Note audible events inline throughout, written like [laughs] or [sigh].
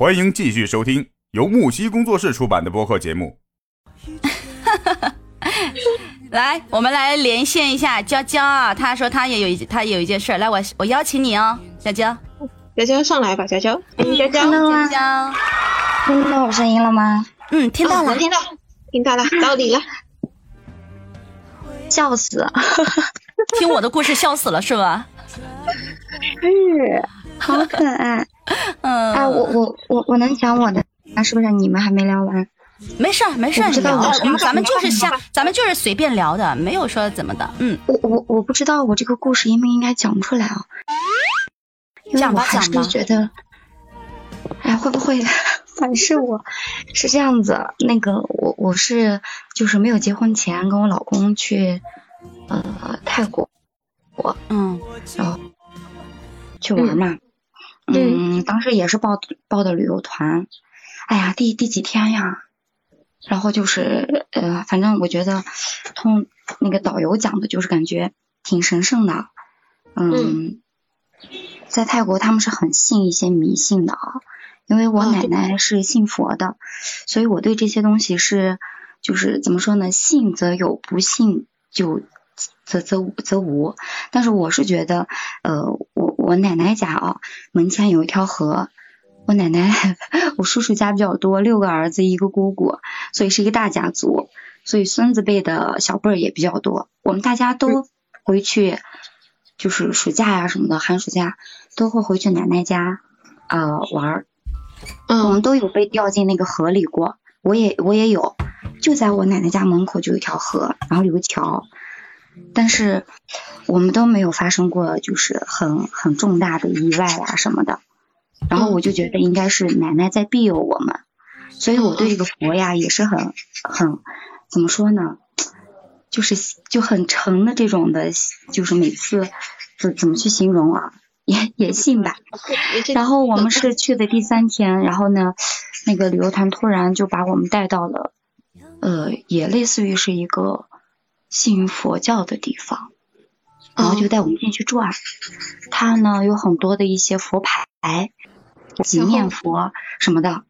欢迎继续收听由木西工作室出版的播客节目。[laughs] 来，我们来连线一下娇娇啊，她说她也有一她有一件事，来，我我邀请你哦，娇娇，娇娇上来吧，娇娇，娇娇，娇娇，听到我声音了吗？嗯，听到了，听到，听到了，到底了，[laughs] 笑死，[laughs] 听我的故事笑死了是吧？是，[laughs] 好可爱，嗯，哎，我我我我能讲我的，啊，是不是？你们还没聊完？没事儿，没事儿，我知道聊我们咱们就是瞎，咱们就是随便聊的，没有说怎么的，嗯，我我我不知道我这个故事应不应该讲出来啊？因为讲我还是吧讲吧觉得，哎，会不会反噬我？是这样子，那个我我是就是没有结婚前跟我老公去呃泰国，我嗯然后去玩嘛，嗯，当时也是报报的旅游团，哎呀，第第几天呀？然后就是呃，反正我觉得通那个导游讲的就是感觉挺神圣的，嗯，在泰国他们是很信一些迷信的啊，因为我哦奶奶是信佛的，所以我对这些东西是就是怎么说呢，信则有，不信就则则无则无。但是我是觉得，呃，我我奶奶家啊，门前有一条河。我奶奶，[laughs] 我叔叔家比较多，六个儿子一个姑姑，所以是一个大家族，所以孙子辈的小辈儿也比较多。我们大家都回去，就是暑假呀、什么的，寒暑假都会回去奶奶家呃玩儿。我嗯们都有被掉进那个河里过，我也我也有，就在我奶奶家门口就有一条河，然后有个桥，但是我们都没有发生过就是很很重大的意外啊什么的。然后我就觉得应该是奶奶在庇佑我们，所以我对这个佛呀也是很很怎么说呢，就是就很诚的这种的，就是每次怎怎么去形容啊，也也信吧。然后我们是去的第三天，然后呢，那个旅游团突然就把我们带到了，呃，也类似于是一个信佛教的地方，然后就带我们进去转。它呢有很多的一些佛牌、几面佛什么的，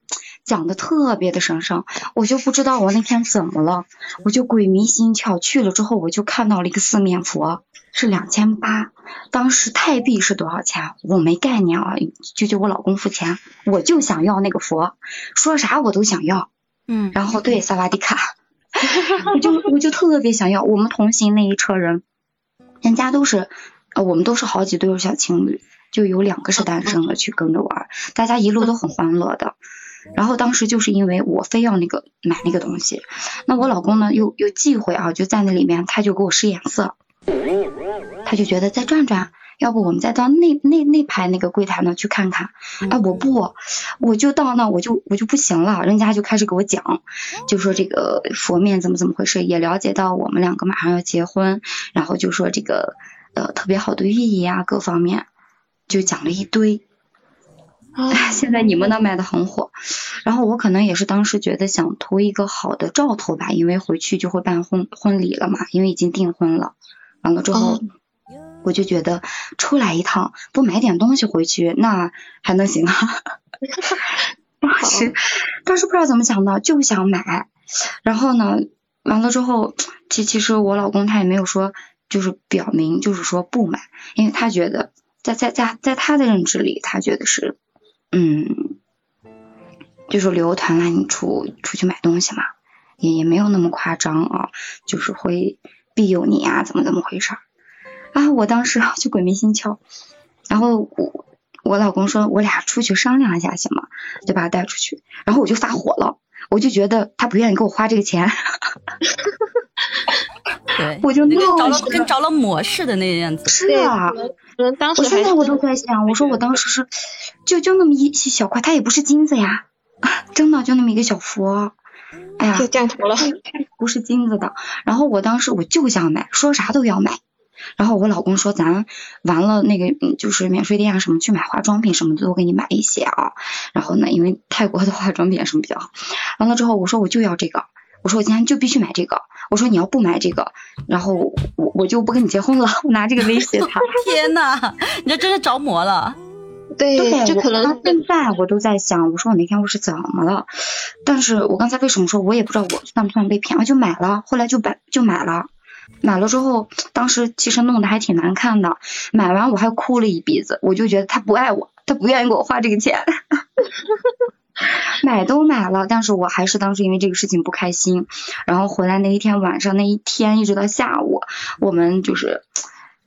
讲的特别的神圣。我就不知道我那天怎么了，我就鬼迷心窍，去了之后我就看到了一个四面佛，是两千八。当时泰币是多少钱？我没概念啊，就就我老公付钱，我就想要那个佛，说啥我都想要。嗯然后对萨瓦迪卡，我就我就特别想要。我们同行那一车人，人家都是，呃，我们都是好几对小情侣，就有两个是单身的去跟着玩，大家一路都很欢乐的。然后当时就是因为我非要那个买那个东西，那我老公呢又又忌讳啊，就在那里面他就给我使眼色，他就觉得再转转，要不我们再到那那那排那个柜台那去看看。哎，我不，我就到那我就我就不行了，人家就开始给我讲，就说这个佛面怎么怎么回事，也了解到我们两个马上要结婚，然后就说这个呃特别好的寓意啊，各方面就讲了一堆。哎，[laughs] 现在你们那卖的很火，然后我可能也是当时觉得想图一个好的兆头吧，因为回去就会办婚婚礼了嘛，因为已经订婚了，完了之后。哦我就觉得出来一趟不买点东西回去，那还能行啊？[laughs] 当时当时不知道怎么想的，就想买。然后呢，完了之后，其其实我老公他也没有说，就是表明就是说不买，因为他觉得在在在在他的认知里，他觉得是，嗯，就是旅游团啦，你出出去买东西嘛，也也没有那么夸张啊，就是会庇佑你呀、怎么怎么回事儿。啊，我当时就鬼迷心窍，然后我我老公说我俩出去商量一下行吗？就把他带出去，然后我就发火了，我就觉得他不愿意给我花这个钱，对，[laughs] 我就跟着了闹起来跟着了魔似的那样子，是啊，嗯，当时我现在我都在想，我说我当时是就就那么一一小块，它也不是金子呀，[laughs] 真的就那么一个小佛，哎呀，就降头了，[laughs] 不是金子的。然后我当时我就想买，说啥都要买。然后我老公说，咱完了那个嗯就是免税店啊什么去买化妆品什么的都给你买一些啊。然后呢，因为泰国的化妆品什么比较好。完了之后我说我就要这个，我说我今天就必须买这个。我说你要不买这个，然后我我就不跟你结婚了。我拿这个威胁他。[laughs] 天呐，你这真是着魔了。[laughs] 对，对，就可能到能现在我都在想，我说我那天我是怎么了？但是我刚才为什么说我也不知道我算不算被骗，我就买了，后来就买就买了，买了之后，当时其实弄得还挺难看的，买完我还哭了一鼻子，我就觉得他不爱我，他不愿意给我花这个钱。[laughs] 买都买了，但是我还是当时因为这个事情不开心，然后回来那一天晚上那一天一直到下午，我们就是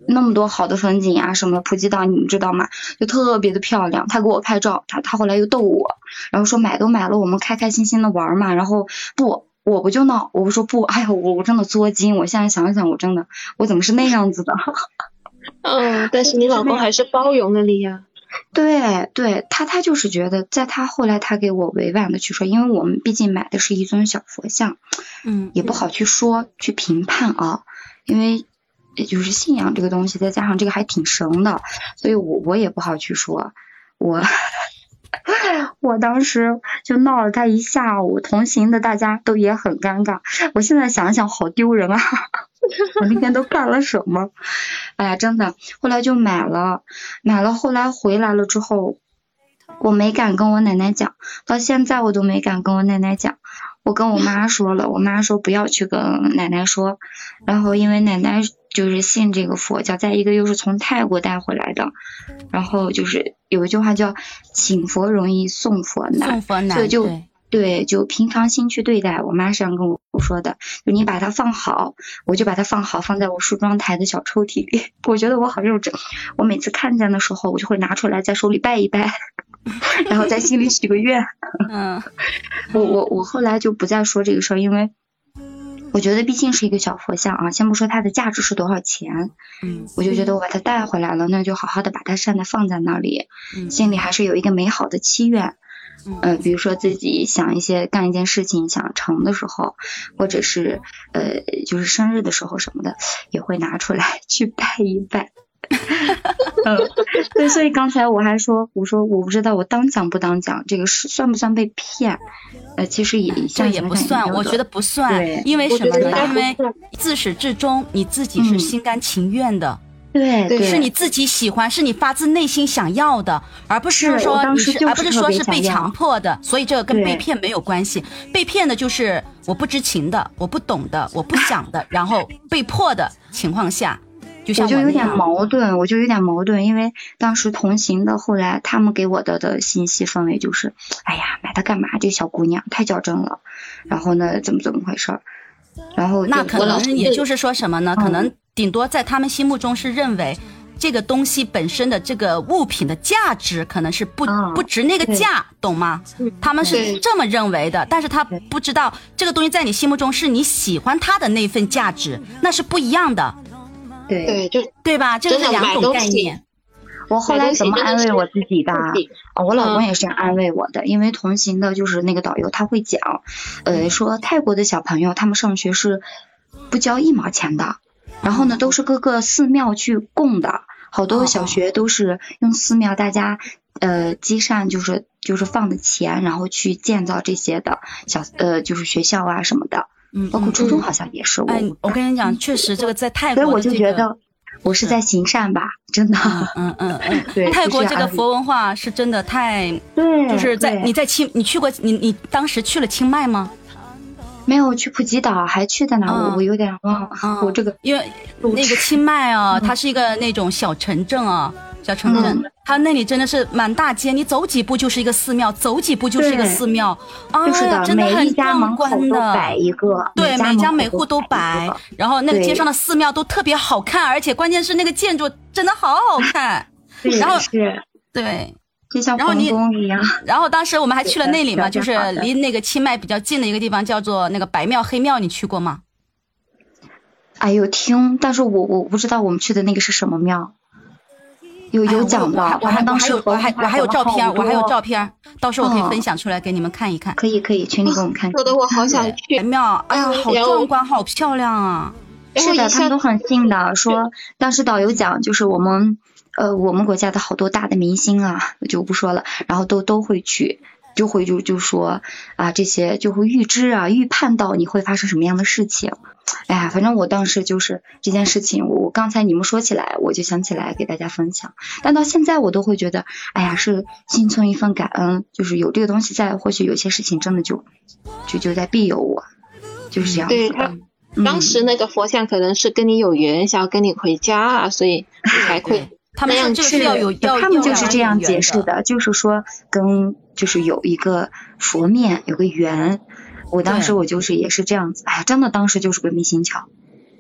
那么多好的风景啊什么，普吉岛你们知道吗？就特别的漂亮。他给我拍照，他他后来又逗我，然后说买都买了，我们开开心心的玩嘛。然后不，我不就闹，我不说不，哎呀，我我真的作精。我现在想想，我真的我怎么是那样子的？嗯，但是你老公还是包容了你呀。[laughs] 对对，他他就是觉得，在他后来他给我委婉的去说，因为我们毕竟买的是一尊小佛像，嗯，也不好去说去评判啊，因为也就是信仰这个东西，再加上这个还挺神的，所以我我也不好去说，我我当时就闹了他一下午，同行的大家都也很尴尬，我现在想想好丢人啊，[laughs] 我那天都干了什么？哎呀，真的，后来就买了，买了，后来回来了之后，我没敢跟我奶奶讲，到现在我都没敢跟我奶奶讲。我跟我妈说了，我妈说不要去跟奶奶说，然后因为奶奶就是信这个佛教，再一个又是从泰国带回来的，然后就是有一句话叫请佛容易送佛难，送佛难，所以就对对，就平常心去对待。我妈是这样跟我说的，就你把它放好，我就把它放好，放在我梳妆台的小抽屉里。[laughs] 我觉得我好幼稚，我每次看见的时候，我就会拿出来在手里拜一拜，然后在心里许个愿。嗯 [laughs] 我我我后来就不再说这个事儿，因为我觉得毕竟是一个小佛像啊，先不说它的价值是多少钱，嗯我就觉得我把它带回来了，那就好好的把它善的放在那里，嗯心里还是有一个美好的期愿。嗯呃，比如说自己想一些干一件事情想成的时候，或者是呃就是生日的时候什么的，也会拿出来 [laughs] 去拜一拜。[laughs] [laughs] 嗯，对，所以刚才我还说，我说我不知道我当讲不当讲，这个是算不算被骗？呃，其实也这像也不算，我觉得不算，因为什么呢？因为自始至终你自己是嗯心甘情愿的，对对对，是你自己喜欢，是你发自内心想要的，而不是说你是，是而不是说是被强迫的。所以这个跟被骗没有关系，被骗的就是我不知情的，我不懂的，我不想的，然后被迫的情况下，就像我就有点。矛盾，我就有点矛盾，因为当时同行的，后来他们给我的的信息氛围就是，哎呀，买它干嘛？这小姑娘太较真了，然后呢，怎么怎么回事儿？然后那可能也就是说什么呢？嗯可能顶多在他们心目中是认为。这个东西本身的这个物品的价值可能是不、嗯不值那个价，懂吗？他们是这么认为的，但是他不知道这个东西在你心目中是你喜欢它的那份价值，那是不一样的，对，对，就对吧？这个是两种概念。我后来怎么安慰我自己的？我老公嗯也是这样安慰我的，因为同行的就是那个导游他会讲，呃，说泰国的小朋友他们上学是不交一毛钱的，然后呢都是各个寺庙去供的，好多小学都是用寺庙大家呃积善就是就是放的钱，然后去建造这些的小呃就是学校啊什么的，嗯，包括嗯初中好像也是，我哎，我跟你讲，确实这个在泰所以我国这个，就觉得我是在行善吧，真的，嗯嗯嗯 [laughs] 泰国这个佛文化是真的太，对，就是在你在清，你去过你你当时去了清迈吗？没有去普吉岛，还去在哪？嗯。我我有点忘了，嗯。我这个因为那个清迈啊，它是一个那种小城镇啊，小城镇。嗯，它那里真的是满大街，你走几步就是一个寺庙，走几步就是一个寺庙，啊就是的，真的很壮观的。摆一个，对，每每家每户都摆然后那个街上的寺庙都特别好看，而且关键是那个建筑真的好好看。对然后是。对，就像皇然后你宫一样，然后当时我们还去了那里嘛，就是离那个清迈比较近的一个地方，叫做那个白庙黑庙，你去过吗？哎呦听，但是我我不知道我们去的那个是什么庙，有有讲的，我还我还当时我还我还有照片，我还有照片，到时候我可以嗯分享出来给你们看一看。可以可以，群里给我们看。说的我好想白去。妙，哎呀，好壮观，好漂亮啊！是的，他们都很信的，说当时导游讲，就是我们呃我们国家的好多大的明星啊，我就不说了，然后都都会去，就会就就说啊这些就会预知啊预判到你会发生什么样的事情。哎呀，反正我当时就是这件事情，我刚才你们说起来，我就想起来给大家分享。但到现在我都会觉得，哎呀，是心存一份感恩，就是有这个东西在，或许有些事情真的就就就在庇佑我，就是这样子对的。他当时那个佛像可能是跟你有缘，想要跟你回家啊，所以才会他们说这个是要有要，他们就要是这样解释的。就是说跟就是有一个佛面，有个缘。我当时我就是也是这样子，哎呀，真的当时就是鬼迷心窍，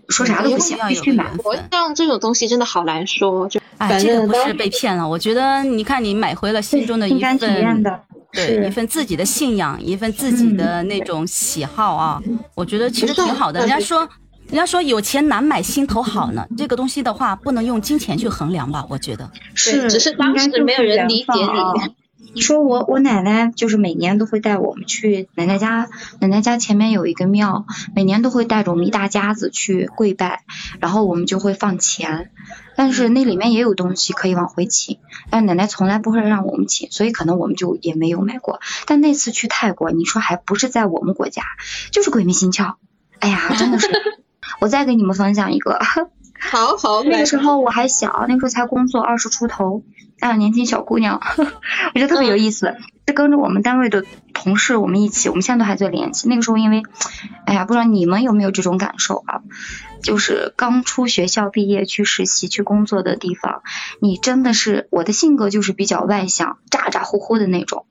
说啥都不行，必须买。有缘佛分。像这种东西真的好难说，就哎，反这个不是被骗了。我觉得，你看，你买回了心中的一心甘情愿份，的，对，是一份自己的信仰，一份自己的那种喜好啊。我觉得其实挺好的。人家说，人家说有钱难买心头好呢。这个东西的话，不能用金钱去衡量吧？我觉得。是，只是当时没有人理解缘分啊你说我我奶奶就是每年都会带我们去奶奶家，奶奶家前面有一个庙，每年都会带着我们一大家子去跪拜，然后我们就会放钱，但是那里面也有东西可以往回请，但奶奶从来不会让我们请，所以可能我们就也没有买过。但那次去泰国，你说还不是在我们国家，就是鬼迷心窍，哎呀，真的是。我再给你们分享一个，[laughs] 好好 [laughs] 那个时候我还小，那个时候才工作二十出头，啊，年轻小姑娘，[laughs] 我觉得特别有意思。是跟着我们单位的同事，我们一起，我们现在都还在联系。那个时候因为，哎呀，不知道你们有没有这种感受啊？就是刚出学校毕业去实习去工作的地方，你真的是我的性格就是比较外向，咋咋呼呼的那种。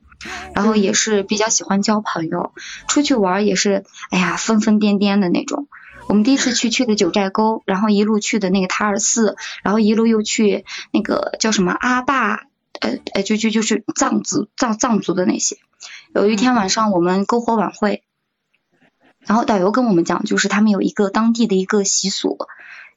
然后也是比较喜欢交朋友，出去玩也是，哎呀，疯疯癫癫的那种。我们第一次去去的九寨沟，然后一路去的那个塔尔寺，然后一路又去那个叫什么阿坝，呃呃，就就就是藏族藏藏族的那些。有一天晚上我们篝火晚会，然后导游跟我们讲，就是他们有一个当地的一个习俗，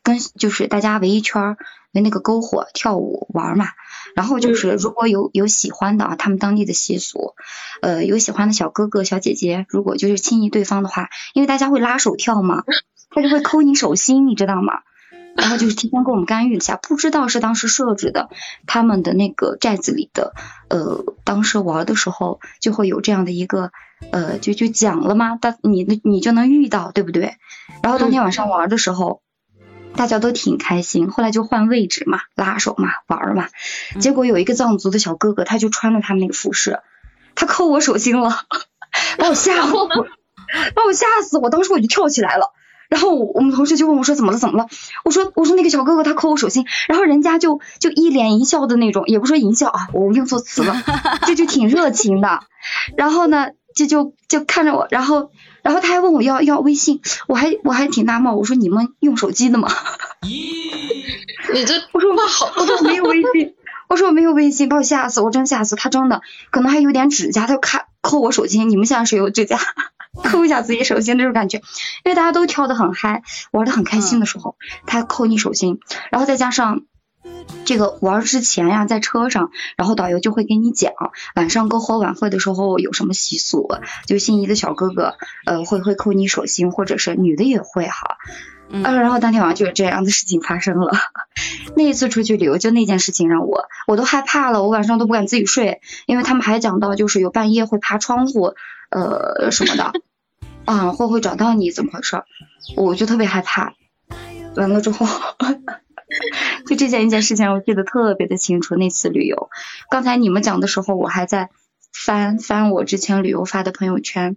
跟就是大家围一圈儿围那个篝火跳舞玩儿嘛。然后就是如果有有喜欢的啊，他们当地的习俗，呃，有喜欢的小哥哥小姐姐，如果就是心仪对方的话，因为大家会拉手跳嘛，他就会抠你手心，你知道吗？然后就是提前给我们干预一下，不知道是当时设置的，他们的那个寨子里的，呃，当时玩的时候就会有这样的一个，呃，就就讲了嘛，但你你就能遇到，对不对？然后当天晚上玩的时候。大家都挺开心，后来就换位置嘛，拉手嘛，玩儿嘛。结果有一个藏族的小哥哥，他就穿了他们那个服饰，他抠我手心了，[laughs] 把我吓唬，把我吓死，我当时我就跳起来了。然后我们同事就问我说怎么了怎么了？我说我说那个小哥哥他抠我手心，然后人家就就一脸淫笑的那种，也不说淫笑啊，我用错词了，[laughs] 就就挺热情的。然后呢，就就就看着我，然后然后他还问我要要微信，我还我还挺纳闷，我说你们用手机的吗？[laughs] 你这我说我好，我说我没有微信，我说我没有微信，把我吓死，我真吓死。他真的可能还有点指甲，他就看抠我手心。你们现在谁有指甲？抠一下自己手心那种感觉，因为大家都跳得很嗨，玩得很开心的时候，他抠你手心，然后再加上。这个玩之前呀，在车上，然后导游就会给你讲晚上篝火晚会的时候有什么习俗，就心仪的小哥哥，呃，会会抠你手心，或者是女的也会哈，嗯呃，然后当天晚上就有这样的事情发生了。[laughs] 那一次出去旅游，就那件事情让我我都害怕了，我晚上都不敢自己睡，因为他们还讲到就是有半夜会爬窗户，呃什么的，啊会会找到你怎么回事儿，我就特别害怕。完了之后，[laughs] 就这件一件事情我记得特别的清楚。那次旅游，刚才你们讲的时候，我还在翻翻我之前旅游发的朋友圈，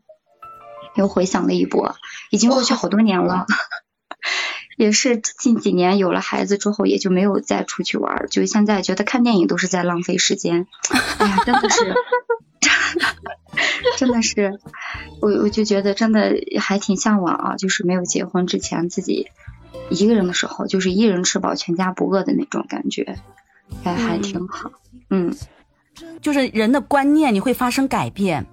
又回想了一波，已经过去好多年了。也是近几年有了孩子之后，也就没有再出去玩儿，就现在觉得看电影都是在浪费时间。哎呀，真的是，[laughs] 真的是，我我就觉得真的还挺向往啊，就是没有结婚之前自己一个人的时候，就是一人吃饱全家不饿的那种感觉，还还挺好。嗯，就是人的观念你会发生改变，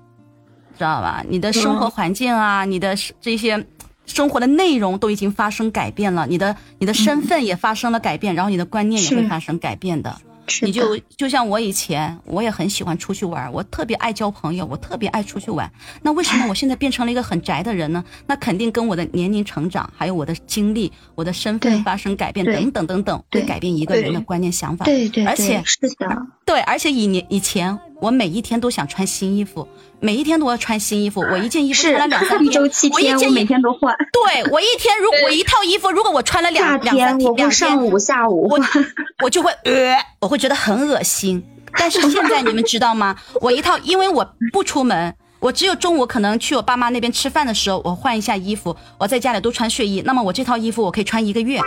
知道吧？你的生活环境啊，你的这些生活的内容都已经发生改变了，你的你的身份也发生了改变，然后你的观念也会发生改变的。你就就像我以前，我也很喜欢出去玩，我特别爱交朋友，我特别爱出去玩。那为什么我现在变成了一个很宅的人呢？那肯定跟我的年龄成长，还有我的经历、我的身份发生改变等等等等，会改变一个人的观念想法。对对对，而且是的，对，而且以年以前我每一天都想穿新衣服，每一天都要穿新衣服。我一件衣服穿了两三 [laughs] 天，一周七天，我一件衣我每天都换。对我一天如我一套衣服，如果我穿了两两三天我两天，会上午下午我。我就会呃，我会觉得很恶心。[laughs] 但是现在你们知道吗？我一套，因为我不出门，我只有中午可能去我爸妈那边吃饭的时候，我换一下衣服，我在家里都穿睡衣，那么我这套衣服我可以穿一个月。[laughs]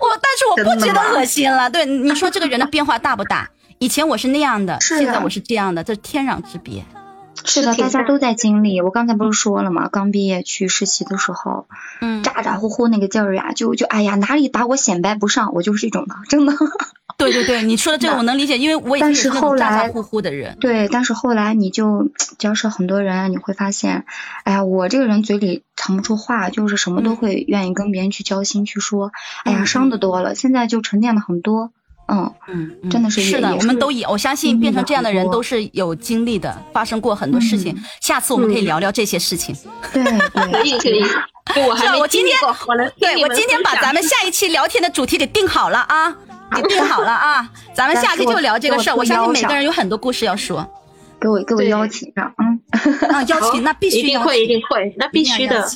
我，但是我不觉得恶心了。对，你说这个人的变化大不大？以前我是那样的，的现在我是这样的，这天壤之别。是的，大大家都在经历。我刚才不是说了吗？刚毕业去实习的时候，嗯，咋咋呼呼那个劲儿呀，就就哎呀，哪里把我显摆不上，我就是这种的，[laughs] 真的。对对对，你说的这个 [laughs] 我能理解，因为我也是那是后来种咋咋呼呼的人。对，但是后来你就交涉很多人，你会发现，哎呀，我这个人嘴里藏不住话，就是什么都嗯会愿意跟别人去交心去说。哎呀，嗯伤的多了，现在就沉淀了很多。嗯，嗯，嗯真的是是的，我们都有，我相信变成这样的人都是有经历的，发生过很多事情。下次我们可以嗯聊聊这些事情。对可对，以可以，就我还没我今天我能对我今天把咱们下一期聊天的主题给定好了啊，给定好了啊，[laughs] 咱们下期就聊这个事儿。我我相信每个人有很多故事要说给我给我对邀请上，嗯，[laughs] 啊，邀请那必须邀一定会，一，定会，那必须的。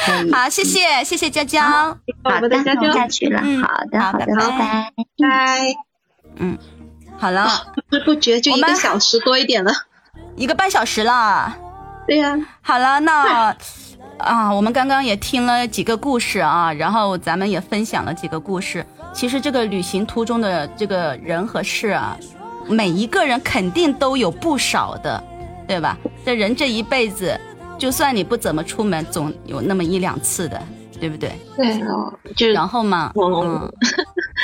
[laughs] 好，谢谢谢谢娇娇，好的，我下去了。嗯好的，好的，拜拜拜嗯。好了，不知不觉就一个小时多一点了。[laughs] 一个半小时了。对呀，好了，那啊，我们刚刚也听了几个故事啊，然后咱们也分享了几个故事。其实这个旅行途中的这个人和事啊，每一个人肯定都有不少的，对吧？这人这一辈子，就算你不怎么出门，总有那么一两次的，对不对？对哦，就然后嘛，哦嗯，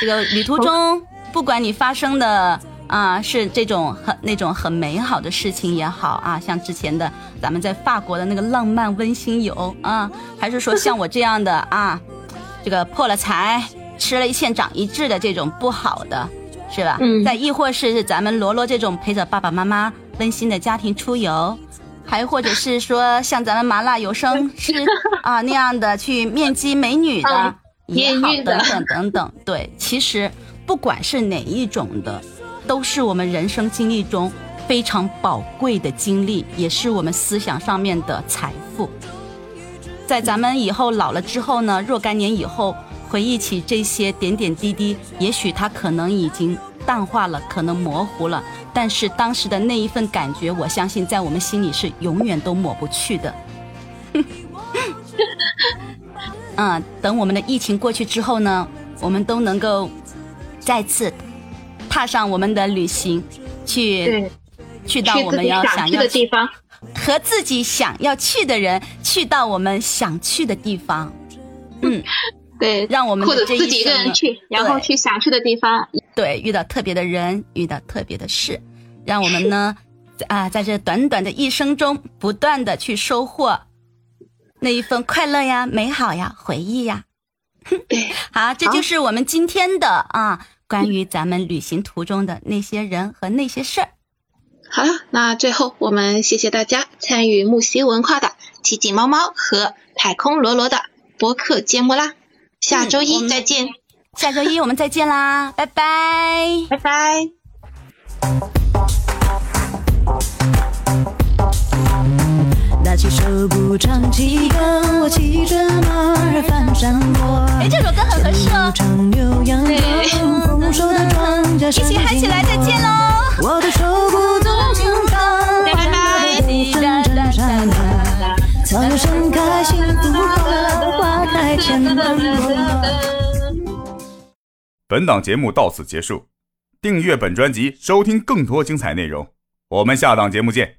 这个旅途中，不管你发生的啊是这种很那种很美好的事情也好啊，像之前的咱们在法国的那个浪漫温馨游啊，还是说像我这样的啊，[laughs] 这个破了财，吃了一堑长一智的这种不好的，是吧？嗯再亦或是咱们罗罗这种陪着爸爸妈妈温馨的家庭出游。还或者是说像咱们麻辣有声 [laughs] 是啊那样的去面基美女的嗯也好，艳遇的等等等等。对，其实不管是哪一种的，都是我们人生经历中非常宝贵的经历，也是我们思想上面的财富。在咱们以后老了之后呢，若干年以后回忆起这些点点滴滴，也许它可能已经淡化了，可能模糊了，但是当时的那一份感觉，我相信在我们心里是永远都抹不去的。[laughs] 嗯，等我们的疫情过去之后呢，我们都能够再次踏上我们的旅行，去对，去到我们要想要的地方。和自己想要去的人，去到我们想去的地方。嗯，[laughs] 对，让我们的这一或者自己一个人去，然后去想去的地方。对，遇到特别的人，遇到特别的事，让我们呢，啊，在这短短的一生中，不断的去收获那一份快乐呀、美好呀、回忆呀。对，[laughs] 好，这就是我们今天的啊，关于咱们旅行途中的那些人和那些事儿。好了，那最后我们谢谢大家参与木西文化的奇迹猫猫和太空罗罗的播客节目啦，下周一再见，下周一我们再见啦，拜拜。拜拜。起手鼓唱起歌，我骑着马儿翻山坡。哎，这首歌很合适哦，长牛羊羔，丰收的庄稼一起嗨起来，再见喽。我的手鼓总轻放，拜拜阵阵山啊，草原盛开幸福花，花开千万朵。本档节目到此结束，订阅本专辑，收听更多精彩内容。我们下档节目见。